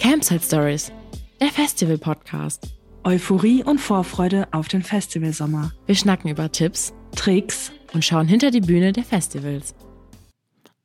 Campsite Stories, der Festival-Podcast. Euphorie und Vorfreude auf den Festivalsommer. Wir schnacken über Tipps Tricks und schauen hinter die Bühne der Festivals.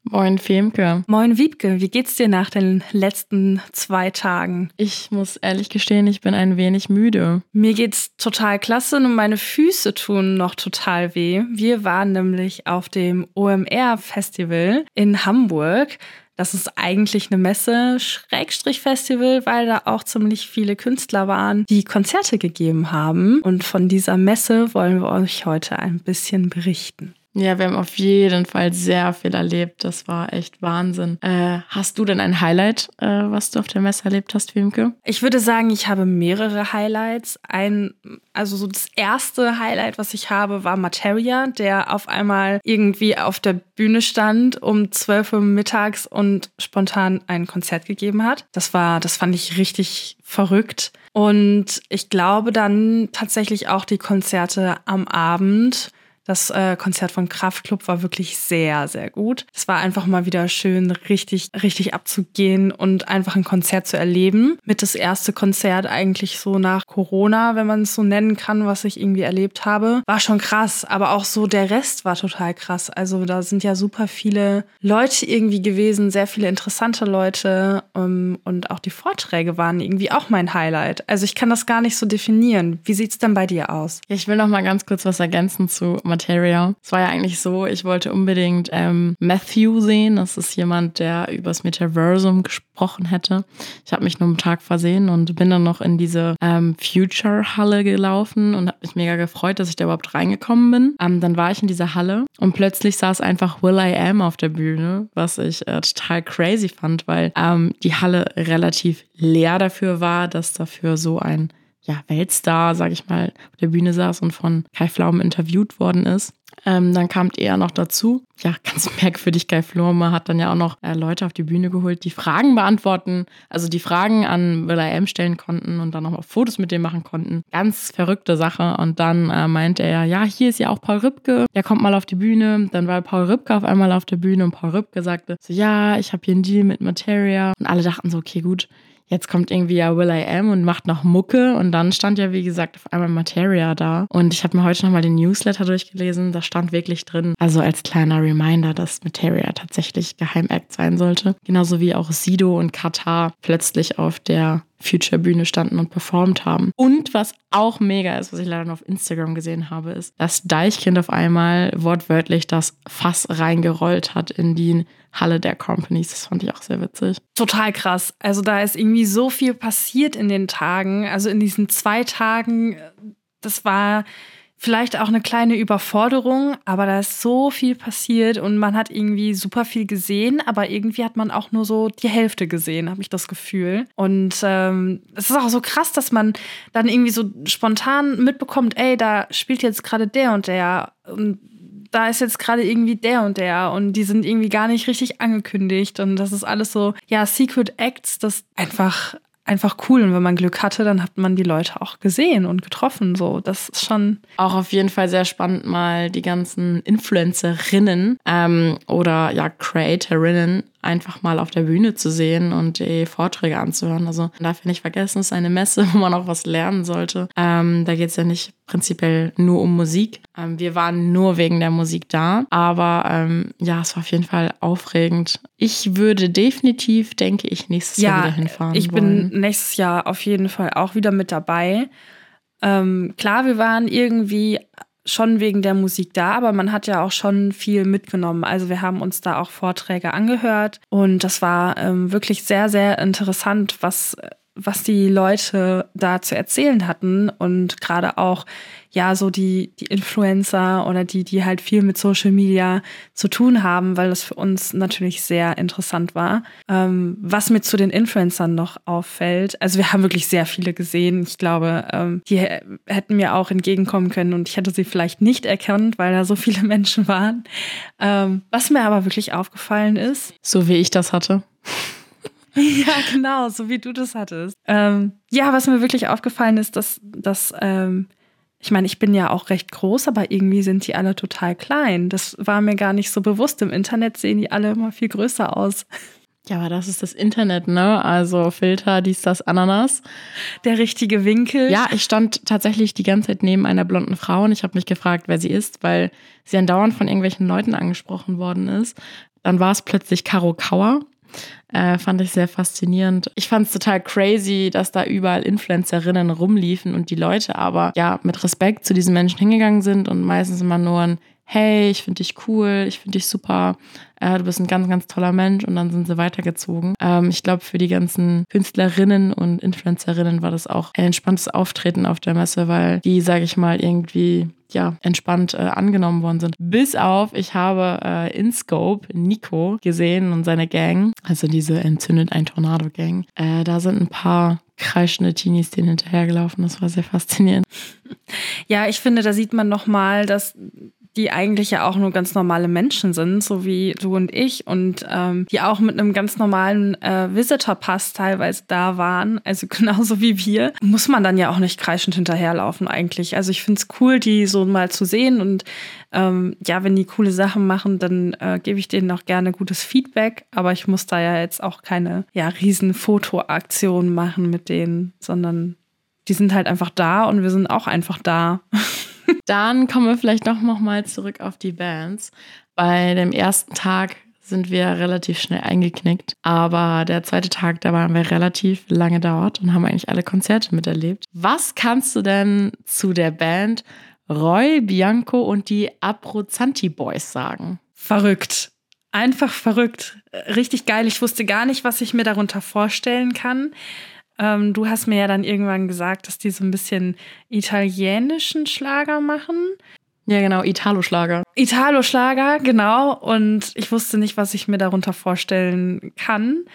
Moin Femke. Moin Wiebke, wie geht's dir nach den letzten zwei Tagen? Ich muss ehrlich gestehen, ich bin ein wenig müde. Mir geht's total klasse und meine Füße tun noch total weh. Wir waren nämlich auf dem OMR Festival in Hamburg. Das ist eigentlich eine Messe, Schrägstrich Festival, weil da auch ziemlich viele Künstler waren, die Konzerte gegeben haben. Und von dieser Messe wollen wir euch heute ein bisschen berichten. Ja, wir haben auf jeden Fall sehr viel erlebt. Das war echt Wahnsinn. Äh, hast du denn ein Highlight, äh, was du auf der Messe erlebt hast, Wimke? Ich würde sagen, ich habe mehrere Highlights. Ein, also so das erste Highlight, was ich habe, war Materia, der auf einmal irgendwie auf der Bühne stand um 12 Uhr mittags und spontan ein Konzert gegeben hat. Das war, das fand ich richtig verrückt. Und ich glaube dann tatsächlich auch die Konzerte am Abend das äh, Konzert von Kraftklub war wirklich sehr, sehr gut. Es war einfach mal wieder schön, richtig, richtig abzugehen und einfach ein Konzert zu erleben. Mit das erste Konzert eigentlich so nach Corona, wenn man es so nennen kann, was ich irgendwie erlebt habe. War schon krass, aber auch so der Rest war total krass. Also da sind ja super viele Leute irgendwie gewesen, sehr viele interessante Leute um, ähm, und auch die Vorträge waren irgendwie auch mein Highlight. Also ich kann das gar nicht so definieren. Wie sieht's denn bei dir aus? Ich will noch mal ganz kurz was ergänzen zu Materia. Es war ja eigentlich so, ich wollte unbedingt ähm, Matthew sehen. Das ist jemand, der übers Metaversum gesprochen hätte. Ich habe mich nur einen Tag versehen und bin dann noch in diese ähm, Future-Halle gelaufen und habe mich mega gefreut, dass ich da überhaupt reingekommen bin. Ähm, dann war ich in dieser Halle und plötzlich saß einfach Will I Am auf der Bühne, was ich äh, total crazy fand, weil ähm, die Halle relativ leer dafür war, dass dafür so ein ja, Weltstar, sag ich mal, auf der Bühne saß und von Kai Pflaume interviewt worden ist. Ähm, dann kam er noch dazu. Ja, ganz merkwürdig, Kai Pflaume hat dann ja auch noch äh, Leute auf die Bühne geholt, die Fragen beantworten, also die Fragen an Will stellen konnten und dann auch mal Fotos mit dem machen konnten. Ganz verrückte Sache. Und dann äh, meinte er, ja, hier ist ja auch Paul Rübke, der kommt mal auf die Bühne. Dann war Paul Rübke auf einmal auf der Bühne und Paul Rübke sagte so, ja, ich habe hier einen Deal mit Materia. Und alle dachten so, okay, gut, jetzt kommt irgendwie ja Will I Am und macht noch Mucke und dann stand ja, wie gesagt, auf einmal Materia da. Und ich habe mir heute nochmal den Newsletter durchgelesen, da stand wirklich drin, also als kleiner Reminder, dass Materia tatsächlich Geheimact sein sollte. Genauso wie auch Sido und Katar plötzlich auf der Future-Bühne standen und performt haben. Und was auch mega ist, was ich leider nur auf Instagram gesehen habe, ist, dass Deichkind auf einmal wortwörtlich das Fass reingerollt hat in die Halle der Companies. Das fand ich auch sehr witzig. Total krass. Also da ist irgendwie so viel passiert in den Tagen. Also in diesen zwei Tagen, das war vielleicht auch eine kleine Überforderung, aber da ist so viel passiert und man hat irgendwie super viel gesehen, aber irgendwie hat man auch nur so die Hälfte gesehen, habe ich das Gefühl. Und ähm, es ist auch so krass, dass man dann irgendwie so spontan mitbekommt, ey, da spielt jetzt gerade der und der und da ist jetzt gerade irgendwie der und der und die sind irgendwie gar nicht richtig angekündigt und das ist alles so, ja, Secret Acts, das einfach einfach cool. Und wenn man Glück hatte, dann hat man die Leute auch gesehen und getroffen. So, das ist schon. Auch auf jeden Fall sehr spannend, mal die ganzen Influencerinnen ähm, oder ja, Creatorinnen einfach mal auf der Bühne zu sehen und die Vorträge anzuhören. Also man darf ja nicht vergessen, es ist eine Messe, wo man auch was lernen sollte. Ähm, da geht es ja nicht prinzipiell nur um Musik. Ähm, wir waren nur wegen der Musik da, aber ähm, ja, es war auf jeden Fall aufregend. Ich würde definitiv, denke ich, nächstes ja, Jahr wieder hinfahren. Ich wollen. bin nächstes Jahr auf jeden Fall auch wieder mit dabei. Ähm, klar, wir waren irgendwie schon wegen der Musik da, aber man hat ja auch schon viel mitgenommen. Also wir haben uns da auch Vorträge angehört und das war ähm, wirklich sehr, sehr interessant, was was die Leute da zu erzählen hatten und gerade auch ja so die die Influencer oder die die halt viel mit Social Media zu tun haben, weil das für uns natürlich sehr interessant war. Ähm, was mir zu den Influencern noch auffällt, also wir haben wirklich sehr viele gesehen. Ich glaube, ähm, die hätten mir auch entgegenkommen können und ich hätte sie vielleicht nicht erkannt, weil da so viele Menschen waren. Ähm, was mir aber wirklich aufgefallen ist, so wie ich das hatte. Ja, genau, so wie du das hattest. Ähm, ja, was mir wirklich aufgefallen ist, dass, dass ähm, ich meine, ich bin ja auch recht groß, aber irgendwie sind die alle total klein. Das war mir gar nicht so bewusst. Im Internet sehen die alle immer viel größer aus. Ja, aber das ist das Internet, ne? Also Filter, dies, das, Ananas. Der richtige Winkel. Ja, ich stand tatsächlich die ganze Zeit neben einer blonden Frau und ich habe mich gefragt, wer sie ist, weil sie andauernd von irgendwelchen Leuten angesprochen worden ist. Dann war es plötzlich Caro Kauer. Äh, fand ich sehr faszinierend. Ich fand es total crazy, dass da überall Influencerinnen rumliefen und die Leute aber ja mit Respekt zu diesen Menschen hingegangen sind und meistens immer nur ein hey, ich finde dich cool, ich finde dich super, äh, du bist ein ganz, ganz toller Mensch und dann sind sie weitergezogen. Ähm, ich glaube, für die ganzen Künstlerinnen und Influencerinnen war das auch ein entspanntes Auftreten auf der Messe, weil die, sage ich mal, irgendwie ja, entspannt äh, angenommen worden sind. Bis auf, ich habe äh, in Scope Nico gesehen und seine Gang, also diese Entzündet ein Tornado-Gang. Äh, da sind ein paar kreischende Teenies denen hinterhergelaufen. Das war sehr faszinierend. Ja, ich finde, da sieht man nochmal, dass die eigentlich ja auch nur ganz normale Menschen sind, so wie du und ich, und ähm, die auch mit einem ganz normalen äh, Visitor-Pass teilweise da waren, also genauso wie wir, muss man dann ja auch nicht kreischend hinterherlaufen eigentlich. Also ich finde es cool, die so mal zu sehen und ähm, ja, wenn die coole Sachen machen, dann äh, gebe ich denen auch gerne gutes Feedback, aber ich muss da ja jetzt auch keine ja, riesen Fotoaktion machen mit denen, sondern die sind halt einfach da und wir sind auch einfach da. Dann kommen wir vielleicht doch noch mal zurück auf die Bands. Bei dem ersten Tag sind wir relativ schnell eingeknickt, aber der zweite Tag, da waren wir relativ lange dort und haben eigentlich alle Konzerte miterlebt. Was kannst du denn zu der Band Roy, Bianco und die Abruzzanti Boys sagen? Verrückt. Einfach verrückt. Richtig geil. Ich wusste gar nicht, was ich mir darunter vorstellen kann. Ähm, du hast mir ja dann irgendwann gesagt, dass die so ein bisschen italienischen Schlager machen. Ja, genau, Italo-Schlager. Italo-Schlager, genau. Und ich wusste nicht, was ich mir darunter vorstellen kann.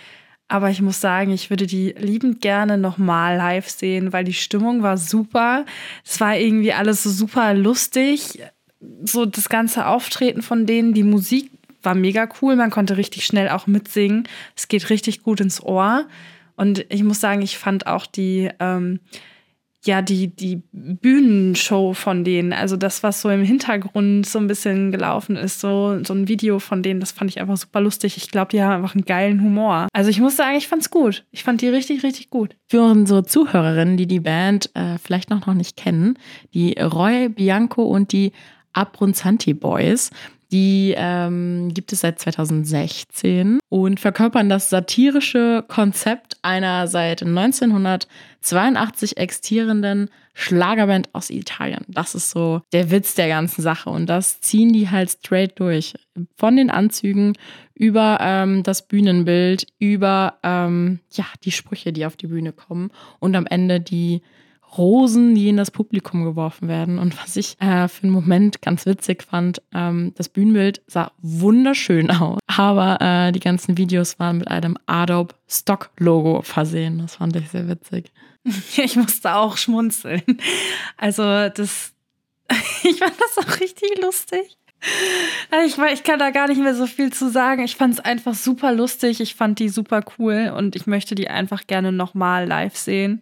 Aber ich muss sagen, ich würde die liebend gerne nochmal live sehen, weil die Stimmung war super. Es war irgendwie alles so super lustig. So das ganze Auftreten von denen, die Musik war mega cool. Man konnte richtig schnell auch mitsingen. Es geht richtig gut ins Ohr. Und ich muss sagen, ich fand auch die, ähm, ja, die, die Bühnenshow von denen, also das, was so im Hintergrund so ein bisschen gelaufen ist, so, so ein Video von denen, das fand ich einfach super lustig. Ich glaube, die haben einfach einen geilen Humor. Also ich muss sagen, ich fand's gut. Ich fand die richtig, richtig gut. Für unsere Zuhörerinnen, die die Band äh, vielleicht noch, noch nicht kennen, die Roy Bianco und die Abronzanti Boys, die ähm, gibt es seit 2016 und verkörpern das satirische Konzept einer seit 1982 existierenden Schlagerband aus Italien. Das ist so der Witz der ganzen Sache und das ziehen die halt straight durch. Von den Anzügen über ähm, das Bühnenbild, über ähm, ja, die Sprüche, die auf die Bühne kommen und am Ende die Rosen, die in das Publikum geworfen werden. Und was ich äh, für einen Moment ganz witzig fand, ähm, das Bühnenbild sah wunderschön aus, aber äh, die ganzen Videos waren mit einem Adobe Stock Logo versehen. Das fand ich sehr witzig. Ich musste auch schmunzeln. Also das, ich fand das auch richtig lustig. Ich, ich kann da gar nicht mehr so viel zu sagen. Ich fand es einfach super lustig. Ich fand die super cool und ich möchte die einfach gerne nochmal live sehen.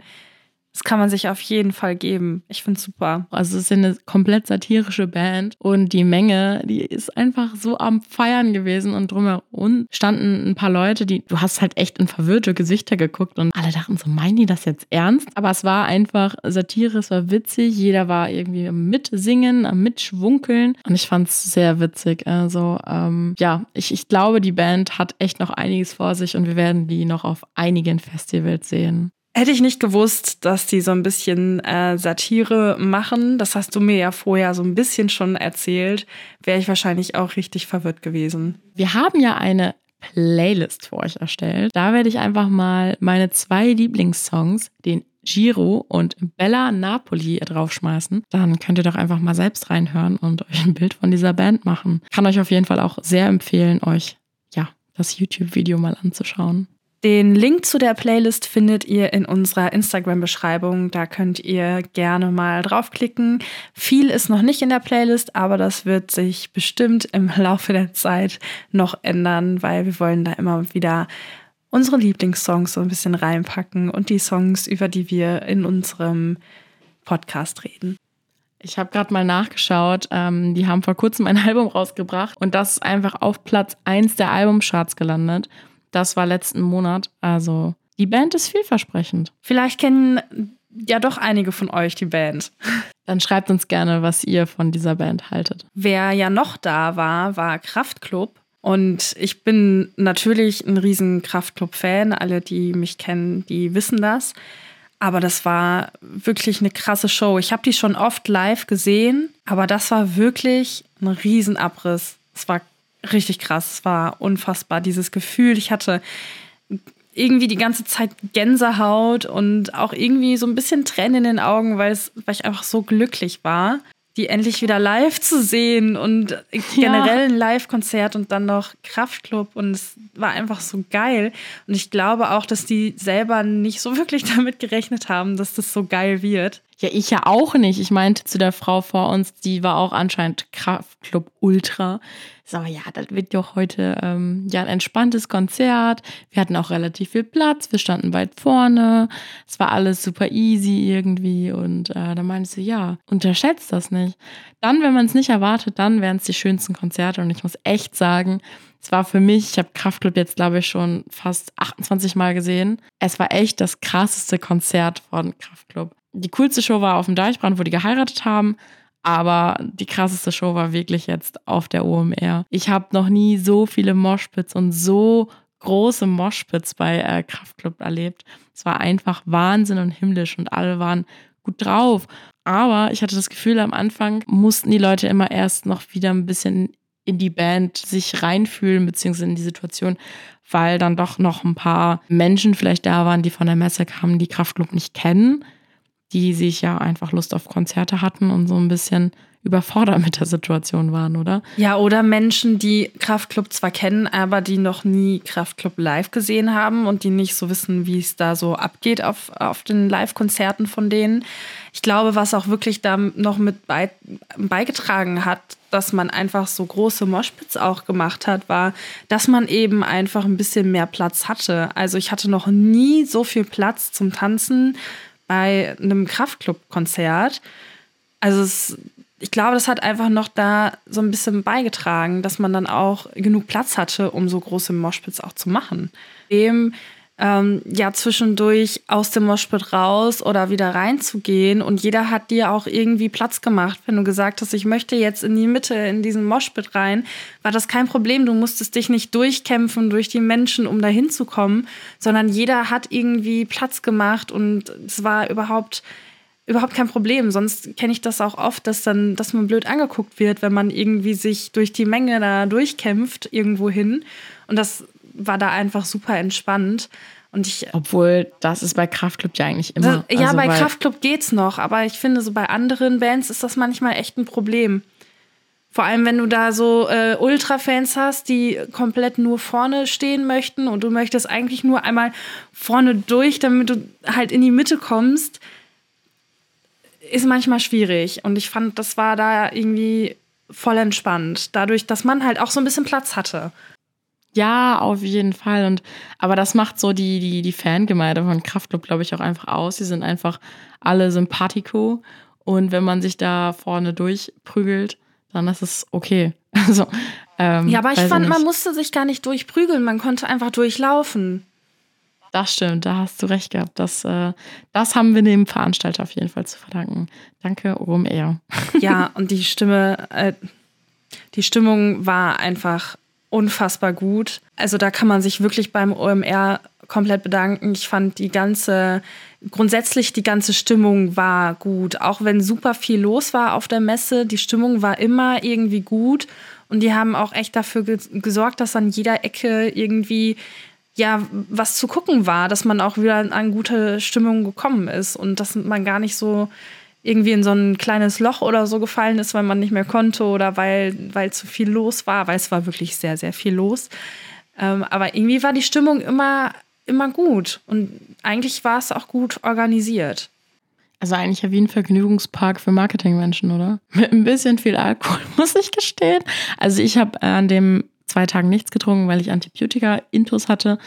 Das kann man sich auf jeden Fall geben. Ich finde es super. Also es ist eine komplett satirische Band und die Menge, die ist einfach so am Feiern gewesen und drumherum standen ein paar Leute, die, du hast halt echt in verwirrte Gesichter geguckt und alle dachten so, meinen die das jetzt ernst? Aber es war einfach Satire, es war witzig, jeder war irgendwie am Mitsingen, am Mitschwunkeln und ich fand es sehr witzig. Also ähm, ja, ich, ich glaube, die Band hat echt noch einiges vor sich und wir werden die noch auf einigen Festivals sehen. Hätte ich nicht gewusst, dass die so ein bisschen äh, Satire machen, das hast du mir ja vorher so ein bisschen schon erzählt, wäre ich wahrscheinlich auch richtig verwirrt gewesen. Wir haben ja eine Playlist für euch erstellt. Da werde ich einfach mal meine zwei Lieblingssongs, den Giro und Bella Napoli draufschmeißen. Dann könnt ihr doch einfach mal selbst reinhören und euch ein Bild von dieser Band machen. Kann euch auf jeden Fall auch sehr empfehlen, euch ja das YouTube-Video mal anzuschauen. Den Link zu der Playlist findet ihr in unserer Instagram-Beschreibung. Da könnt ihr gerne mal draufklicken. Viel ist noch nicht in der Playlist, aber das wird sich bestimmt im Laufe der Zeit noch ändern, weil wir wollen da immer wieder unsere Lieblingssongs so ein bisschen reinpacken und die Songs, über die wir in unserem Podcast reden. Ich habe gerade mal nachgeschaut. Ähm, die haben vor kurzem ein Album rausgebracht und das ist einfach auf Platz 1 der Albumcharts gelandet. Das war letzten Monat. Also die Band ist vielversprechend. Vielleicht kennen ja doch einige von euch die Band. Dann schreibt uns gerne, was ihr von dieser Band haltet. Wer ja noch da war, war Kraftklub. Und ich bin natürlich ein riesen Kraftklub-Fan. Alle, die mich kennen, die wissen das. Aber das war wirklich eine krasse Show. Ich habe die schon oft live gesehen, aber das war wirklich ein Riesenabriss. Es war richtig krass. Es war unfassbar, dieses Gefühl. Ich hatte irgendwie die ganze Zeit Gänsehaut und auch irgendwie so ein bisschen Tränen in den Augen, weil, es, weil ich einfach so glücklich war die endlich wieder live zu sehen und generell ein Live-Konzert und dann noch Kraftclub und es war einfach so geil. Und ich glaube auch, dass die selber nicht so wirklich damit gerechnet haben, dass das so geil wird. Ja, ich ja auch nicht. Ich meinte zu der Frau vor uns, die war auch anscheinend Kraftclub Ultra. So, ja, das wird doch heute ähm, ja ein entspanntes Konzert. Wir hatten auch relativ viel Platz. Wir standen weit vorne. Es war alles super easy irgendwie. Und äh, da meinte sie, ja, unterschätzt das nicht. Dann, wenn man es nicht erwartet, dann wären es die schönsten Konzerte. Und ich muss echt sagen, es war für mich, ich habe Kraftclub jetzt, glaube ich, schon fast 28 Mal gesehen. Es war echt das krasseste Konzert von Kraftclub. Die coolste Show war auf dem Deichbrand, wo die geheiratet haben. Aber die krasseste Show war wirklich jetzt auf der OMR. Ich habe noch nie so viele Moshpits und so große Moshpits bei äh, Kraftclub erlebt. Es war einfach Wahnsinn und himmlisch und alle waren gut drauf. Aber ich hatte das Gefühl, am Anfang mussten die Leute immer erst noch wieder ein bisschen in die Band sich reinfühlen, beziehungsweise in die Situation, weil dann doch noch ein paar Menschen vielleicht da waren, die von der Messe kamen, die Kraftclub nicht kennen die sich ja einfach Lust auf Konzerte hatten und so ein bisschen überfordert mit der Situation waren, oder? Ja, oder Menschen, die Kraftclub zwar kennen, aber die noch nie Kraftclub live gesehen haben und die nicht so wissen, wie es da so abgeht auf, auf den Live-Konzerten von denen. Ich glaube, was auch wirklich da noch mit bei, beigetragen hat, dass man einfach so große Moshpits auch gemacht hat, war, dass man eben einfach ein bisschen mehr Platz hatte. Also ich hatte noch nie so viel Platz zum Tanzen bei einem Kraftclub-Konzert. Also es, ich glaube, das hat einfach noch da so ein bisschen beigetragen, dass man dann auch genug Platz hatte, um so große Moshpits auch zu machen. Dem ähm, ja zwischendurch aus dem Moshpit raus oder wieder reinzugehen und jeder hat dir auch irgendwie Platz gemacht. Wenn du gesagt hast, ich möchte jetzt in die Mitte in diesen Moshpit rein, war das kein Problem. Du musstest dich nicht durchkämpfen durch die Menschen, um da hinzukommen, sondern jeder hat irgendwie Platz gemacht und es war überhaupt überhaupt kein Problem. Sonst kenne ich das auch oft, dass dann, dass man blöd angeguckt wird, wenn man irgendwie sich durch die Menge da durchkämpft irgendwo hin. Und das war da einfach super entspannt. Und ich, Obwohl, das ist bei Kraftclub ja eigentlich immer. Das, ja, also, bei Kraftclub geht's noch, aber ich finde, so bei anderen Bands ist das manchmal echt ein Problem. Vor allem, wenn du da so äh, Ultra-Fans hast, die komplett nur vorne stehen möchten und du möchtest eigentlich nur einmal vorne durch, damit du halt in die Mitte kommst, ist manchmal schwierig. Und ich fand, das war da irgendwie voll entspannt. Dadurch, dass man halt auch so ein bisschen Platz hatte. Ja, auf jeden Fall. Und, aber das macht so die, die, die Fangemeinde von Kraftclub, glaube ich, auch einfach aus. Sie sind einfach alle sympathico. Und wenn man sich da vorne durchprügelt, dann ist es okay. Also, ähm, ja, aber ich fand, man musste sich gar nicht durchprügeln, man konnte einfach durchlaufen. Das stimmt, da hast du recht gehabt. Das, äh, das haben wir dem Veranstalter auf jeden Fall zu verdanken. Danke, OMR. Ja, und die Stimme, äh, die Stimmung war einfach unfassbar gut. Also da kann man sich wirklich beim OMR komplett bedanken. Ich fand die ganze, grundsätzlich die ganze Stimmung war gut. Auch wenn super viel los war auf der Messe, die Stimmung war immer irgendwie gut. Und die haben auch echt dafür gesorgt, dass an jeder Ecke irgendwie ja was zu gucken war, dass man auch wieder an gute Stimmung gekommen ist und dass man gar nicht so irgendwie in so ein kleines Loch oder so gefallen ist, weil man nicht mehr konnte oder weil, weil zu viel los war, weil es war wirklich sehr, sehr viel los. Ähm, aber irgendwie war die Stimmung immer, immer gut und eigentlich war es auch gut organisiert. Also eigentlich ja wie ein Vergnügungspark für Marketingmenschen, oder? Mit ein bisschen viel Alkohol, muss ich gestehen. Also ich habe an dem zwei Tagen nichts getrunken, weil ich Antibiotika-Intus hatte.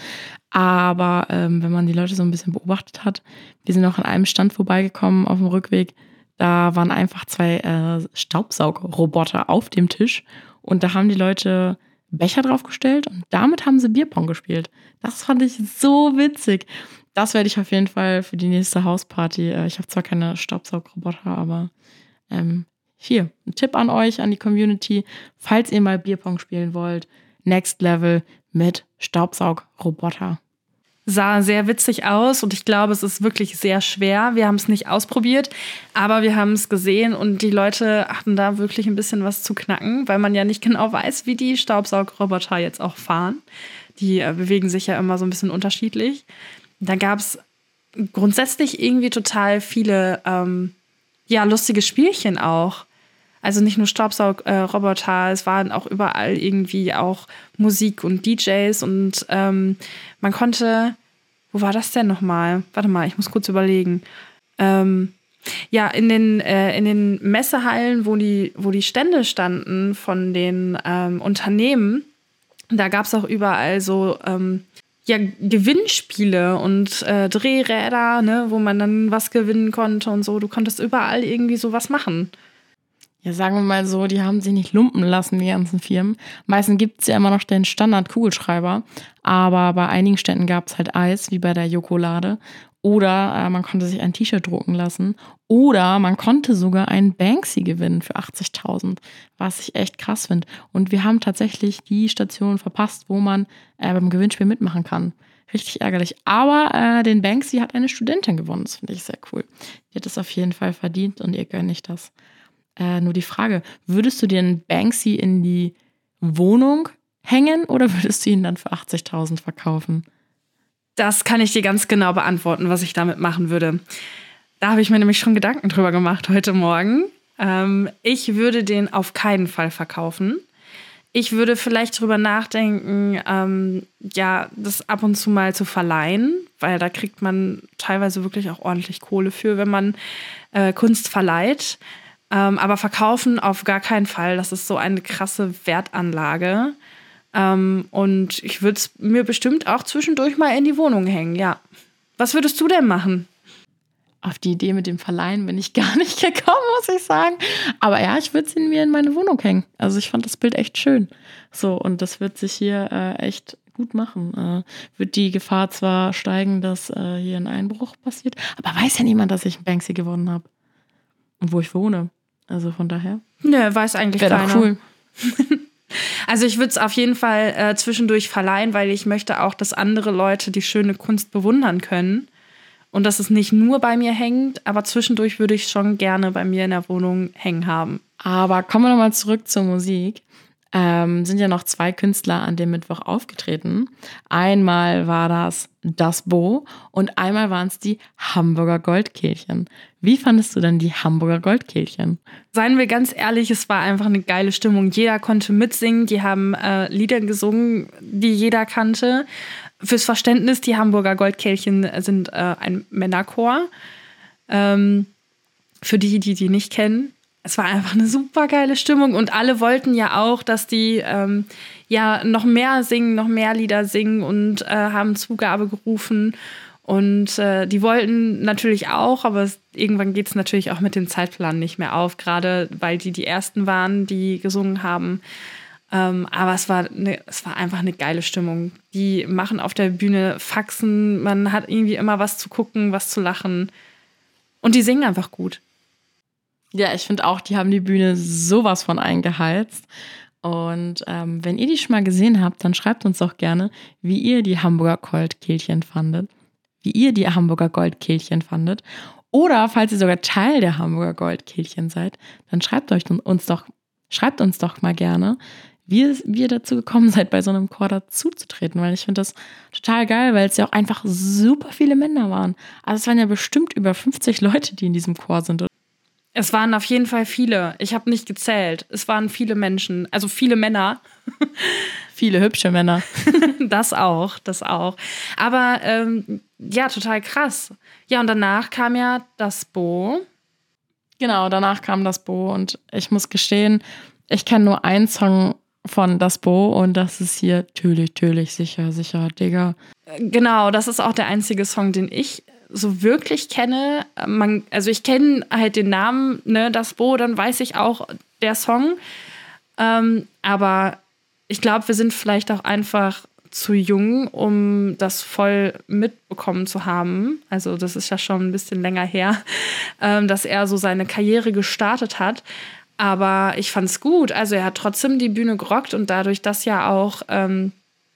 Aber ähm, wenn man die Leute so ein bisschen beobachtet hat, wir sind auch an einem Stand vorbeigekommen auf dem Rückweg. Da waren einfach zwei äh, Staubsaugerroboter auf dem Tisch und da haben die Leute Becher draufgestellt und damit haben sie Bierpong gespielt. Das fand ich so witzig. Das werde ich auf jeden Fall für die nächste Hausparty. Äh, ich habe zwar keine Staubsaugroboter, aber ähm, hier, ein Tipp an euch, an die Community. Falls ihr mal Bierpong spielen wollt, Next Level mit Staubsaugroboter sah sehr witzig aus und ich glaube, es ist wirklich sehr schwer. Wir haben es nicht ausprobiert, aber wir haben es gesehen und die Leute hatten da wirklich ein bisschen was zu knacken, weil man ja nicht genau weiß, wie die Staubsaugroboter jetzt auch fahren. Die äh, bewegen sich ja immer so ein bisschen unterschiedlich. Da gab es grundsätzlich irgendwie total viele ähm, ja, lustige Spielchen auch. Also nicht nur Staubsaugroboter, äh, es waren auch überall irgendwie auch Musik und DJs und ähm, man konnte, wo war das denn nochmal? Warte mal, ich muss kurz überlegen. Ähm, ja, in den, äh, in den Messehallen, wo die, wo die Stände standen von den ähm, Unternehmen, da gab es auch überall so ähm, ja, Gewinnspiele und äh, Drehräder, ne, wo man dann was gewinnen konnte und so. Du konntest überall irgendwie sowas machen ja, sagen wir mal so, die haben sich nicht lumpen lassen, die ganzen Firmen. Meistens gibt es ja immer noch den Standard-Kugelschreiber, aber bei einigen Ständen gab es halt Eis, wie bei der Jokolade. Oder äh, man konnte sich ein T-Shirt drucken lassen. Oder man konnte sogar einen Banksy gewinnen für 80.000, was ich echt krass finde. Und wir haben tatsächlich die Station verpasst, wo man äh, beim Gewinnspiel mitmachen kann. Richtig ärgerlich. Aber äh, den Banksy hat eine Studentin gewonnen. Das finde ich sehr cool. Die hat es auf jeden Fall verdient und ihr gönne ich das. Äh, nur die Frage, würdest du einen Banksy in die Wohnung hängen oder würdest du ihn dann für 80.000 verkaufen? Das kann ich dir ganz genau beantworten, was ich damit machen würde. Da habe ich mir nämlich schon Gedanken drüber gemacht heute Morgen. Ähm, ich würde den auf keinen Fall verkaufen. Ich würde vielleicht drüber nachdenken, ähm, ja, das ab und zu mal zu verleihen, weil da kriegt man teilweise wirklich auch ordentlich Kohle für, wenn man äh, Kunst verleiht. Ähm, aber verkaufen auf gar keinen Fall. Das ist so eine krasse Wertanlage. Ähm, und ich würde es mir bestimmt auch zwischendurch mal in die Wohnung hängen, ja. Was würdest du denn machen? Auf die Idee mit dem Verleihen bin ich gar nicht gekommen, muss ich sagen. Aber ja, ich würde es in mir in meine Wohnung hängen. Also ich fand das Bild echt schön. So, und das wird sich hier äh, echt gut machen. Äh, wird die Gefahr zwar steigen, dass äh, hier ein Einbruch passiert, aber weiß ja niemand, dass ich einen Banksy gewonnen habe. Und wo ich wohne. Also von daher. Nö, weiß eigentlich Wäre keiner. cool. also ich würde es auf jeden Fall äh, zwischendurch verleihen, weil ich möchte auch, dass andere Leute die schöne Kunst bewundern können. Und dass es nicht nur bei mir hängt, aber zwischendurch würde ich schon gerne bei mir in der Wohnung hängen haben. Aber kommen wir nochmal zurück zur Musik ähm, sind ja noch zwei Künstler an dem Mittwoch aufgetreten. Einmal war das Das Bo und einmal waren es die Hamburger Goldkehlchen. Wie fandest du denn die Hamburger Goldkehlchen? Seien wir ganz ehrlich, es war einfach eine geile Stimmung. Jeder konnte mitsingen, die haben äh, Lieder gesungen, die jeder kannte. Fürs Verständnis, die Hamburger Goldkehlchen sind äh, ein Männerchor. Ähm, für die, die die nicht kennen, es war einfach eine super geile Stimmung und alle wollten ja auch, dass die ähm, ja noch mehr singen, noch mehr Lieder singen und äh, haben Zugabe gerufen. Und äh, die wollten natürlich auch, aber es, irgendwann geht es natürlich auch mit dem Zeitplan nicht mehr auf, gerade weil die die ersten waren, die gesungen haben. Ähm, aber es war, ne, es war einfach eine geile Stimmung. Die machen auf der Bühne Faxen, man hat irgendwie immer was zu gucken, was zu lachen. Und die singen einfach gut. Ja, ich finde auch, die haben die Bühne sowas von eingeheizt. Und ähm, wenn ihr die schon mal gesehen habt, dann schreibt uns doch gerne, wie ihr die Hamburger Goldkehlchen fandet. Wie ihr die Hamburger Goldkehlchen fandet. Oder falls ihr sogar Teil der Hamburger Goldkehlchen seid, dann schreibt euch uns doch, schreibt uns doch mal gerne, wie, wie ihr dazu gekommen seid, bei so einem Chor dazuzutreten. Weil ich finde das total geil, weil es ja auch einfach super viele Männer waren. Also es waren ja bestimmt über 50 Leute, die in diesem Chor sind. Es waren auf jeden Fall viele. Ich habe nicht gezählt. Es waren viele Menschen, also viele Männer. viele hübsche Männer. das auch, das auch. Aber ähm, ja, total krass. Ja, und danach kam ja das Bo. Genau, danach kam das Bo und ich muss gestehen, ich kenne nur einen Song von Das Bo und das ist hier Tölich, Tölich, sicher, sicher, Digga. Genau, das ist auch der einzige Song, den ich so wirklich kenne. Man, also ich kenne halt den Namen, ne, das Bo, dann weiß ich auch der Song. Ähm, aber ich glaube, wir sind vielleicht auch einfach zu jung, um das voll mitbekommen zu haben. Also das ist ja schon ein bisschen länger her, ähm, dass er so seine Karriere gestartet hat. Aber ich fand es gut. Also er hat trotzdem die Bühne gerockt und dadurch, dass ja auch ähm,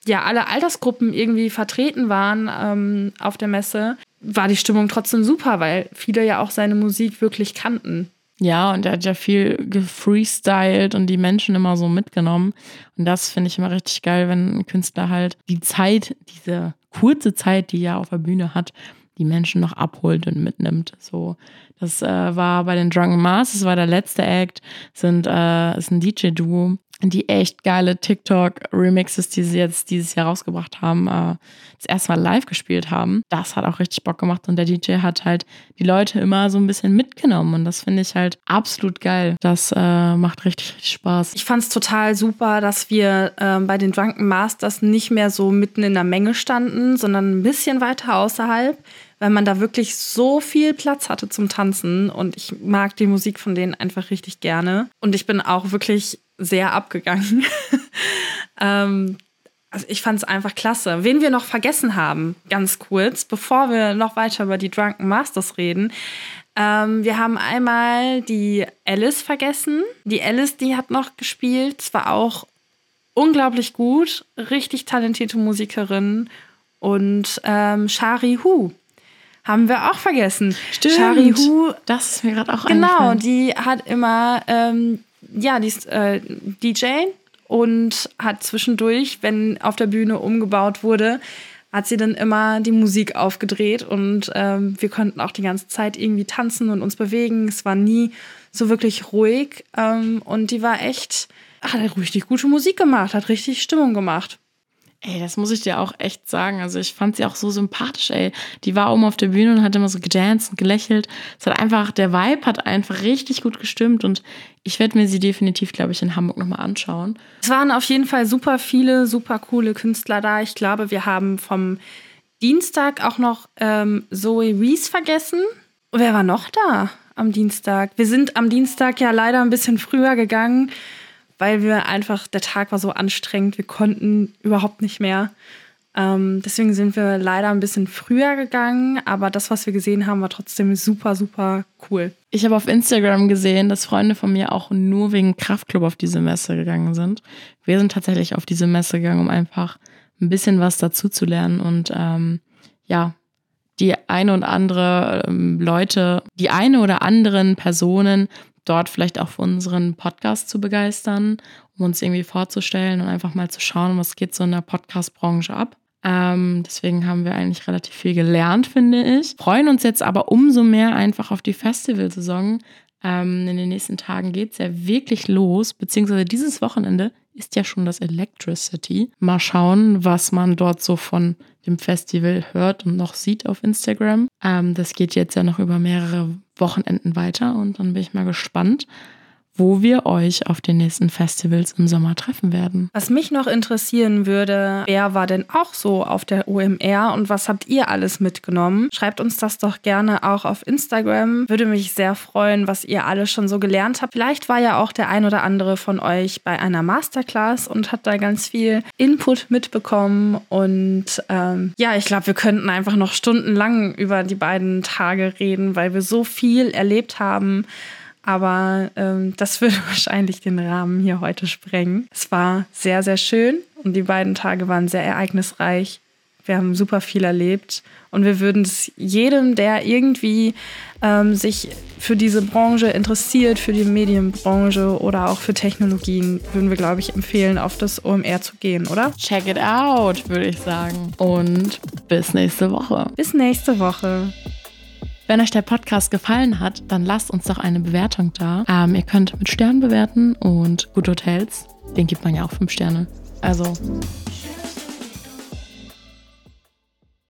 ja alle Altersgruppen irgendwie vertreten waren ähm, auf der Messe, war die Stimmung trotzdem super, weil viele ja auch seine Musik wirklich kannten. Ja, und er hat ja viel gefreestylt und die Menschen immer so mitgenommen. Und das finde ich immer richtig geil, wenn ein Künstler halt die Zeit, diese kurze Zeit, die er auf der Bühne hat, die Menschen noch abholt und mitnimmt. So, das äh, war bei den Drunken Mars, das war der letzte Act, sind äh, ist ein DJ-Duo, die echt geile TikTok-Remixes, die sie jetzt dieses Jahr rausgebracht haben, äh, das erste Mal live gespielt haben. Das hat auch richtig Bock gemacht und der DJ hat halt die Leute immer so ein bisschen mitgenommen und das finde ich halt absolut geil. Das äh, macht richtig, richtig Spaß. Ich fand es total super, dass wir äh, bei den Drunken Masters nicht mehr so mitten in der Menge standen, sondern ein bisschen weiter außerhalb weil man da wirklich so viel Platz hatte zum Tanzen und ich mag die Musik von denen einfach richtig gerne. Und ich bin auch wirklich sehr abgegangen. ähm, also ich fand es einfach klasse. Wen wir noch vergessen haben, ganz kurz, bevor wir noch weiter über die Drunken Masters reden. Ähm, wir haben einmal die Alice vergessen. Die Alice, die hat noch gespielt, zwar auch unglaublich gut, richtig talentierte Musikerin. Und ähm, Shari Hu haben wir auch vergessen. Stimmt. Shari Hu, das ist mir gerade auch Genau, die hat immer ähm, ja, die ist äh, DJ und hat zwischendurch, wenn auf der Bühne umgebaut wurde, hat sie dann immer die Musik aufgedreht und ähm, wir konnten auch die ganze Zeit irgendwie tanzen und uns bewegen. Es war nie so wirklich ruhig ähm, und die war echt, hat richtig gute Musik gemacht, hat richtig Stimmung gemacht. Ey, das muss ich dir auch echt sagen. Also ich fand sie auch so sympathisch, ey. Die war oben auf der Bühne und hat immer so gedanced und gelächelt. Es hat einfach, der Vibe hat einfach richtig gut gestimmt und ich werde mir sie definitiv, glaube ich, in Hamburg nochmal anschauen. Es waren auf jeden Fall super viele, super coole Künstler da. Ich glaube, wir haben vom Dienstag auch noch ähm, Zoe Reese vergessen. Wer war noch da am Dienstag? Wir sind am Dienstag ja leider ein bisschen früher gegangen weil wir einfach, der Tag war so anstrengend, wir konnten überhaupt nicht mehr. Ähm, deswegen sind wir leider ein bisschen früher gegangen, aber das, was wir gesehen haben, war trotzdem super, super cool. Ich habe auf Instagram gesehen, dass Freunde von mir auch nur wegen Kraftclub auf diese Messe gegangen sind. Wir sind tatsächlich auf diese Messe gegangen, um einfach ein bisschen was dazu zu lernen und ähm, ja, die eine und andere ähm, Leute, die eine oder anderen Personen dort vielleicht auch für unseren Podcast zu begeistern, um uns irgendwie vorzustellen und einfach mal zu schauen, was geht so in der Podcast-Branche ab. Ähm, deswegen haben wir eigentlich relativ viel gelernt, finde ich. Freuen uns jetzt aber umso mehr einfach auf die Festivalsaison. Ähm, in den nächsten Tagen geht es ja wirklich los, beziehungsweise dieses Wochenende ist ja schon das Electricity. Mal schauen, was man dort so von dem Festival hört und noch sieht auf Instagram. Ähm, das geht jetzt ja noch über mehrere Wochenenden weiter und dann bin ich mal gespannt, wo wir euch auf den nächsten Festivals im Sommer treffen werden. Was mich noch interessieren würde, wer war denn auch so auf der OMR und was habt ihr alles mitgenommen? Schreibt uns das doch gerne auch auf Instagram. Würde mich sehr freuen, was ihr alles schon so gelernt habt. Vielleicht war ja auch der ein oder andere von euch bei einer Masterclass und hat da ganz viel Input mitbekommen. Und ähm, ja, ich glaube, wir könnten einfach noch stundenlang über die beiden Tage reden, weil wir so viel erlebt haben. Aber ähm, das würde wahrscheinlich den Rahmen hier heute sprengen. Es war sehr, sehr schön und die beiden Tage waren sehr ereignisreich. Wir haben super viel erlebt und wir würden es jedem, der irgendwie ähm, sich für diese Branche interessiert, für die Medienbranche oder auch für Technologien, würden wir, glaube ich, empfehlen, auf das OMR zu gehen, oder? Check it out, würde ich sagen. Und bis nächste Woche. Bis nächste Woche. Wenn euch der Podcast gefallen hat, dann lasst uns doch eine Bewertung da. Ähm, ihr könnt mit Sternen bewerten und Good Hotels, den gibt man ja auch fünf Sterne. Also